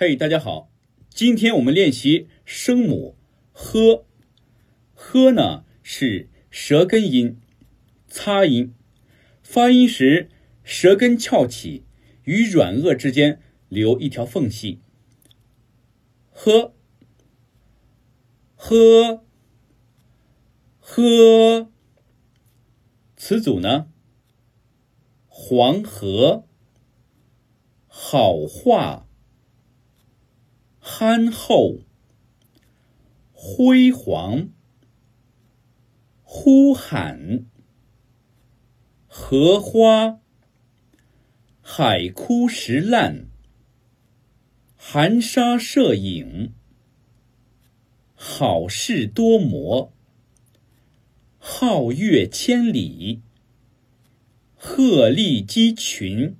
嘿，大家好，今天我们练习声母“呵”。呵呢是舌根音，擦音，发音时舌根翘起，与软腭之间留一条缝隙。呵，呵，呵。词组呢？黄河，好话。憨厚，辉煌，呼喊，荷花，海枯石烂，含沙射影，好事多磨，皓月千里，鹤立鸡群。